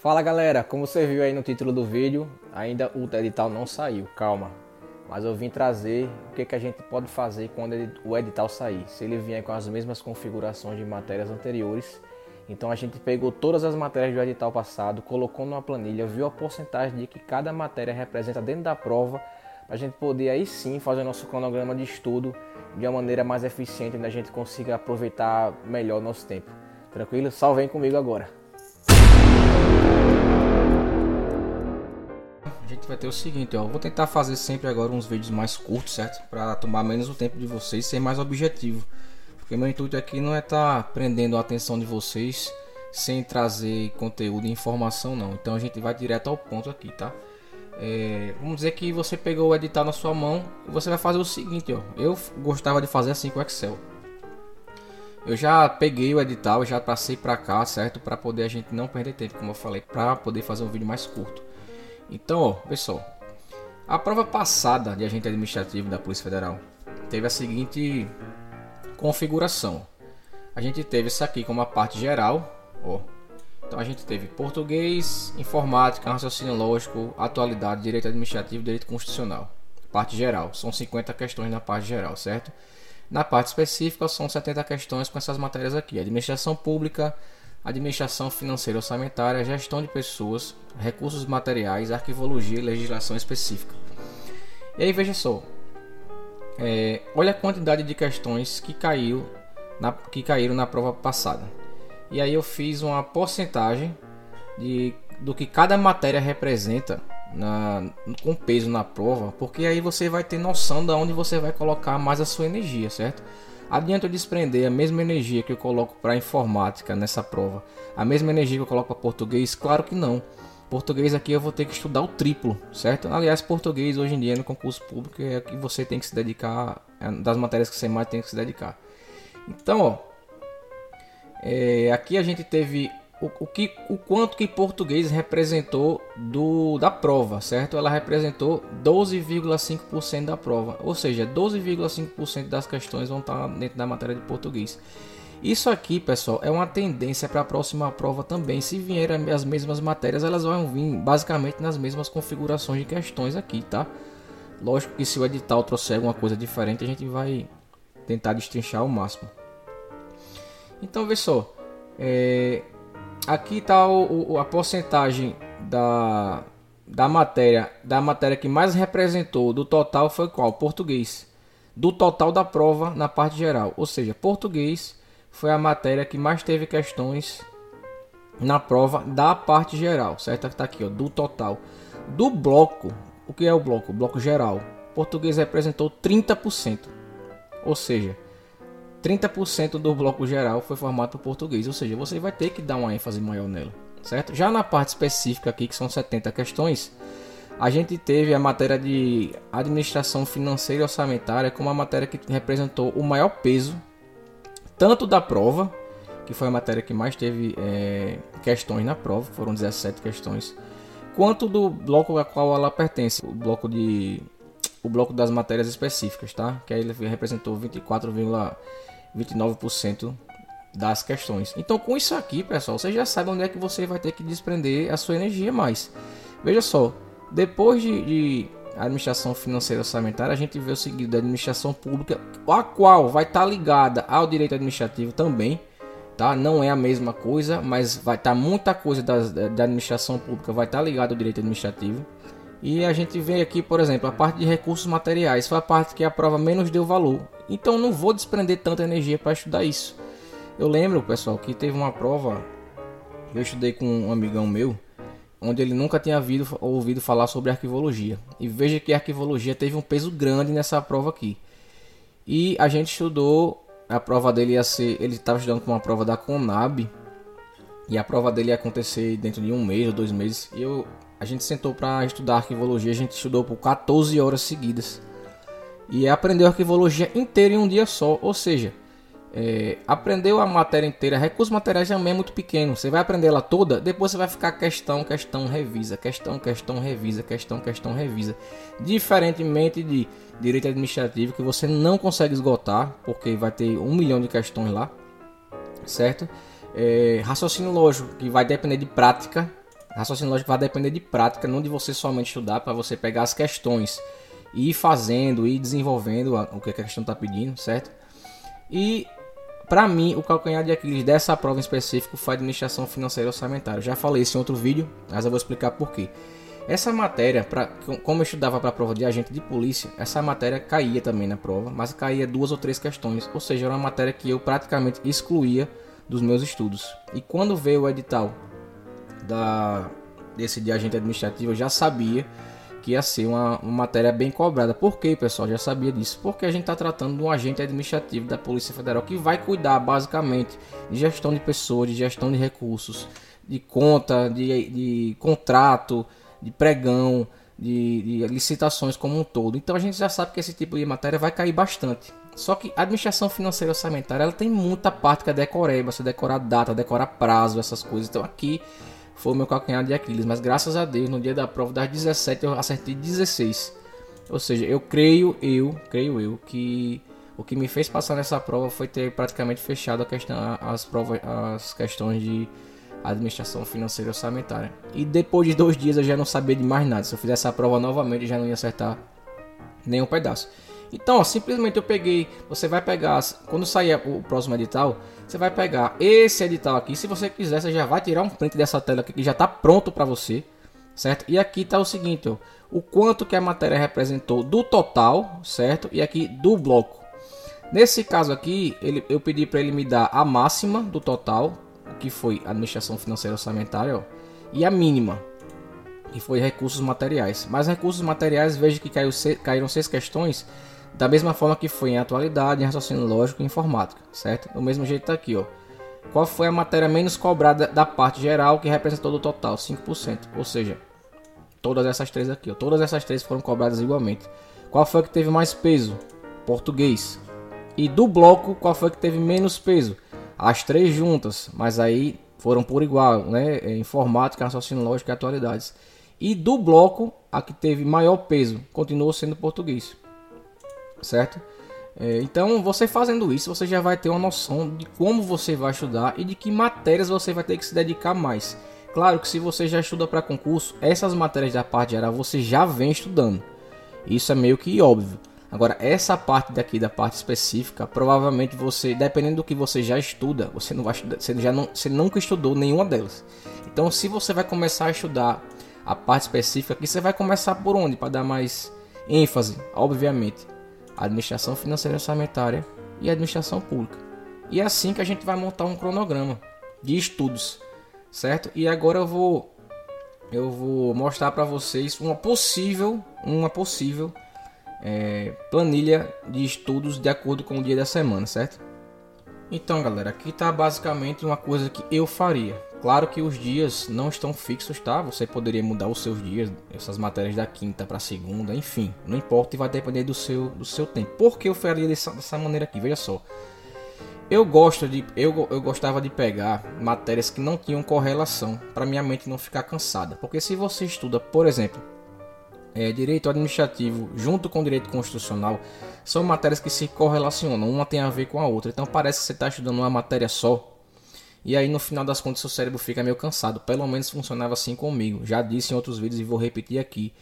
Fala galera, como você viu aí no título do vídeo, ainda o edital não saiu, calma. Mas eu vim trazer o que, que a gente pode fazer quando o edital sair. Se ele vier com as mesmas configurações de matérias anteriores, então a gente pegou todas as matérias do edital passado, colocou numa planilha, viu a porcentagem de que cada matéria representa dentro da prova, para a gente poder aí sim fazer nosso cronograma de estudo de uma maneira mais eficiente, onde a gente consiga aproveitar melhor o nosso tempo. Tranquilo? Só vem comigo agora. Vai ter o seguinte, ó, vou tentar fazer sempre agora uns vídeos mais curtos, certo? Para tomar menos o tempo de vocês, ser mais objetivo. Porque meu intuito aqui não é estar tá prendendo a atenção de vocês sem trazer conteúdo e informação não. Então a gente vai direto ao ponto aqui, tá? É, vamos dizer que você pegou o edital na sua mão e você vai fazer o seguinte, ó. Eu gostava de fazer assim com o Excel. Eu já peguei o edital, já passei para cá, certo? Para poder a gente não perder tempo, como eu falei, para poder fazer um vídeo mais curto. Então, ó, pessoal, a prova passada de agente administrativo da Polícia Federal teve a seguinte configuração. A gente teve isso aqui como a parte geral, ó. Então a gente teve português, informática, raciocínio lógico, atualidade, direito administrativo, direito constitucional. Parte geral, são 50 questões na parte geral, certo? Na parte específica são 70 questões com essas matérias aqui: administração pública, administração financeira orçamentária, gestão de pessoas, recursos materiais, arquivologia e legislação específica. E aí veja só, é, olha a quantidade de questões que, caiu na, que caíram na prova passada. E aí eu fiz uma porcentagem de, do que cada matéria representa na, com peso na prova, porque aí você vai ter noção de onde você vai colocar mais a sua energia, certo? Adianta eu desprender a mesma energia que eu coloco para informática nessa prova, a mesma energia que eu coloco para português? Claro que não. Português aqui eu vou ter que estudar o triplo, certo? Aliás, português hoje em dia no concurso público é que você tem que se dedicar, é das matérias que você mais tem que se dedicar. Então, ó, é, aqui a gente teve o, o, que, o quanto que português representou do, da prova, certo? Ela representou 12,5% da prova, ou seja, 12,5% das questões vão estar dentro da matéria de português. Isso aqui, pessoal, é uma tendência para a próxima prova também. Se vierem as mesmas matérias, elas vão vir basicamente nas mesmas configurações de questões aqui, tá? Lógico que se o edital trouxer alguma coisa diferente, a gente vai tentar destrinchar ao máximo. Então, vê só. É, aqui está a porcentagem da, da matéria da matéria que mais representou do total foi qual? Português. Do total da prova na parte geral. Ou seja, português foi a matéria que mais teve questões na prova da parte geral, certo? Está aqui, ó, do total. Do bloco, o que é o bloco? O bloco geral. Português representou 30%. Ou seja, 30% do bloco geral foi formado por português, ou seja, você vai ter que dar uma ênfase maior nela, certo? Já na parte específica aqui, que são 70 questões, a gente teve a matéria de administração financeira e orçamentária como a matéria que representou o maior peso, tanto da prova, que foi a matéria que mais teve é, questões na prova, foram 17 questões, quanto do bloco a qual ela pertence, o bloco de o bloco das matérias específicas, tá? Que aí ele representou 24, 29% das questões. Então, com isso aqui, pessoal, você já sabe onde é que você vai ter que desprender a sua energia mais. Veja só, depois de, de administração financeira orçamentária, a gente vê o seguinte da administração pública, a qual vai estar tá ligada ao direito administrativo também. Tá? Não é a mesma coisa, mas vai estar tá muita coisa da, da administração pública vai estar tá ligada ao direito administrativo. E a gente vê aqui, por exemplo, a parte de recursos materiais, foi a parte que a prova menos deu valor. Então não vou desprender tanta energia para estudar isso. Eu lembro, pessoal, que teve uma prova eu estudei com um amigão meu, onde ele nunca tinha ouvido, ouvido falar sobre arquivologia. E veja que a arquivologia teve um peso grande nessa prova aqui. E a gente estudou, a prova dele ia ser, ele estava estudando com uma prova da Conab, e a prova dele ia acontecer dentro de um mês ou dois meses. E eu a gente sentou para estudar arquivologia, a gente estudou por 14 horas seguidas. E aprendeu arquivologia inteira em um dia só, ou seja, é, aprendeu a matéria inteira. Recursos materiais também é muito pequeno. Você vai aprender ela toda, depois você vai ficar questão, questão, revisa, questão, questão, revisa, questão, questão, revisa. Diferentemente de direito administrativo, que você não consegue esgotar, porque vai ter um milhão de questões lá, certo? É, raciocínio lógico, que vai depender de prática, Raciocínio lógico vai depender de prática, não de você somente estudar, para você pegar as questões e ir fazendo, e desenvolvendo o que a questão está pedindo, certo? E para mim, o calcanhar de Aquiles dessa prova em específico foi administração financeira e orçamentária. Eu já falei isso em outro vídeo, mas eu vou explicar por quê. Essa matéria, pra, como eu estudava para a prova de agente de polícia, essa matéria caía também na prova, mas caía duas ou três questões, ou seja, era uma matéria que eu praticamente excluía dos meus estudos. E quando veio o edital da, desse de agente administrativo, eu já sabia que ia ser uma, uma matéria bem cobrada. Por quê, pessoal? Já sabia disso. Porque a gente está tratando de um agente administrativo da Polícia Federal que vai cuidar basicamente de gestão de pessoas, de gestão de recursos, de conta, de, de contrato, de pregão, de, de, licitações como um todo. Então a gente já sabe que esse tipo de matéria vai cair bastante. Só que a administração financeira orçamentária ela tem muita parte que é decoreba, você decorar data, decorar prazo, essas coisas. Então aqui foi o meu calcanhar de Aquiles, mas graças a Deus no dia da prova das 17 eu acertei 16. Ou seja, eu creio eu, creio eu que o que me fez passar nessa prova foi ter praticamente fechado a questão, as provas, as questões de administração financeira e orçamentária. E depois de dois dias eu já não sabia de mais nada. Se eu fizesse a prova novamente, eu já não ia acertar nenhum pedaço. Então, ó, simplesmente eu peguei. Você vai pegar, quando sair o próximo edital, você vai pegar esse edital aqui. Se você quiser, você já vai tirar um print dessa tela aqui que já está pronto para você, certo? E aqui está o seguinte, ó, o quanto que a matéria representou do total, certo? E aqui do bloco. Nesse caso aqui, ele, eu pedi para ele me dar a máxima do total, que foi administração financeira orçamentária, ó, e a mínima, que foi recursos materiais. Mas recursos materiais, veja que caiu, caíram seis questões, da mesma forma que foi em atualidade, em raciocínio lógico e informática, certo? Do mesmo jeito tá aqui, ó. Qual foi a matéria menos cobrada da parte geral que representou do total? 5%. Ou seja, todas essas três aqui, ó. Todas essas três foram cobradas igualmente. Qual foi que teve mais peso? Português. E do bloco, qual foi que teve menos peso? as três juntas, mas aí foram por igual, né? É, informática, raciocínio lógico e atualidades. E do bloco, a que teve maior peso continuou sendo português, certo? É, então, você fazendo isso, você já vai ter uma noção de como você vai estudar e de que matérias você vai ter que se dedicar mais. Claro que se você já estuda para concurso, essas matérias da parte geral você já vem estudando. Isso é meio que óbvio. Agora, essa parte daqui, da parte específica, provavelmente você, dependendo do que você já estuda, você não vai estudar, você já não, você nunca estudou nenhuma delas. Então, se você vai começar a estudar a parte específica aqui, você vai começar por onde? Para dar mais ênfase, obviamente, administração financeira e orçamentária e administração pública. E é assim que a gente vai montar um cronograma de estudos, certo? E agora eu vou eu vou mostrar para vocês uma possível, uma possível é, planilha de estudos de acordo com o dia da semana, certo? Então, galera, aqui está basicamente uma coisa que eu faria. Claro que os dias não estão fixos, tá? Você poderia mudar os seus dias, essas matérias da quinta para segunda, enfim, não importa e vai depender do seu, do seu tempo. Por que eu faria dessa, dessa maneira aqui? Veja só. Eu gosto de eu, eu gostava de pegar matérias que não tinham correlação para minha mente não ficar cansada. Porque se você estuda, por exemplo, é, direito administrativo junto com direito constitucional são matérias que se correlacionam, uma tem a ver com a outra. Então parece que você está estudando uma matéria só. E aí no final das contas seu cérebro fica meio cansado. Pelo menos funcionava assim comigo. Já disse em outros vídeos e vou repetir aqui.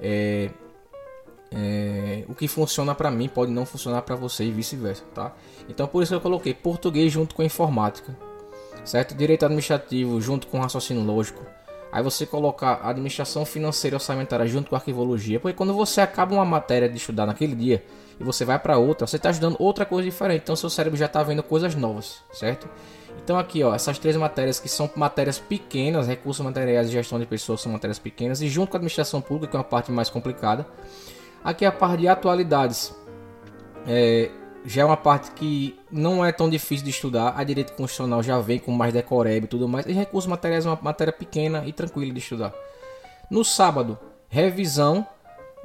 É, é, o que funciona para mim pode não funcionar para você e vice-versa, tá? Então por isso eu coloquei português junto com informática, certo? Direito administrativo junto com raciocínio lógico, Aí você colocar administração financeira orçamentária junto com arquivologia, porque quando você acaba uma matéria de estudar naquele dia e você vai para outra, você está estudando outra coisa diferente, então seu cérebro já está vendo coisas novas, certo? Então aqui, ó, essas três matérias que são matérias pequenas, recursos materiais e gestão de pessoas são matérias pequenas e junto com a administração pública, que é uma parte mais complicada. Aqui a parte de atualidades. É, já é uma parte que não é tão difícil de estudar. A direito constitucional já vem com mais decoreb e tudo mais. E recursos materiais é uma matéria pequena e tranquila de estudar. No sábado, revisão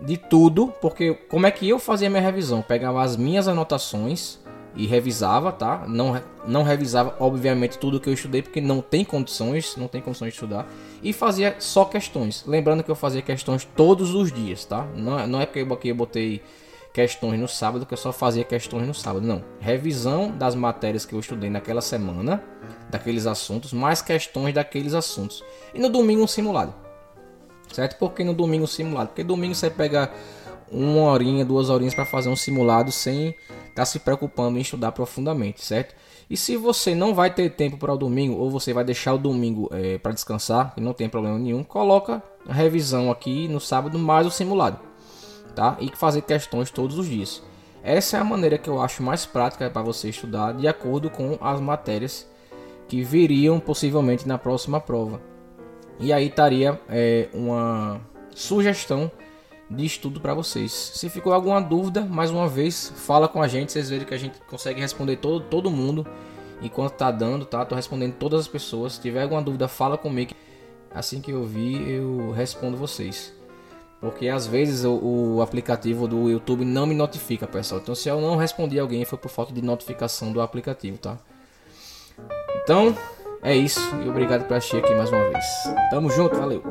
de tudo, porque como é que eu fazia minha revisão? Pegava as minhas anotações e revisava, tá? Não, não revisava, obviamente, tudo que eu estudei, porque não tem condições, não tem condições de estudar. E fazia só questões. Lembrando que eu fazia questões todos os dias, tá? Não, é, não é porque eu botei questões no sábado, que eu só fazia questões no sábado. Não. Revisão das matérias que eu estudei naquela semana, daqueles assuntos, mais questões daqueles assuntos. E no domingo um simulado. Certo? Por que no domingo um simulado? Porque domingo você pega uma horinha, duas horinhas para fazer um simulado sem estar tá se preocupando em estudar profundamente, certo? E se você não vai ter tempo para o domingo ou você vai deixar o domingo é, para descansar, que não tem problema nenhum, coloca a revisão aqui no sábado mais o simulado, tá? E fazer questões todos os dias. Essa é a maneira que eu acho mais prática para você estudar de acordo com as matérias que viriam possivelmente na próxima prova. E aí estaria é, uma sugestão de estudo para vocês. Se ficou alguma dúvida, mais uma vez, fala com a gente, vocês verem que a gente consegue responder todo, todo mundo enquanto tá dando, tá? Tô respondendo todas as pessoas. Se tiver alguma dúvida, fala comigo. Assim que eu vi, eu respondo vocês. Porque às vezes o, o, aplicativo do YouTube não me notifica, pessoal. Então se eu não respondi alguém foi por falta de notificação do aplicativo, tá? Então, é isso. E obrigado por assistir aqui mais uma vez. Tamo junto, valeu.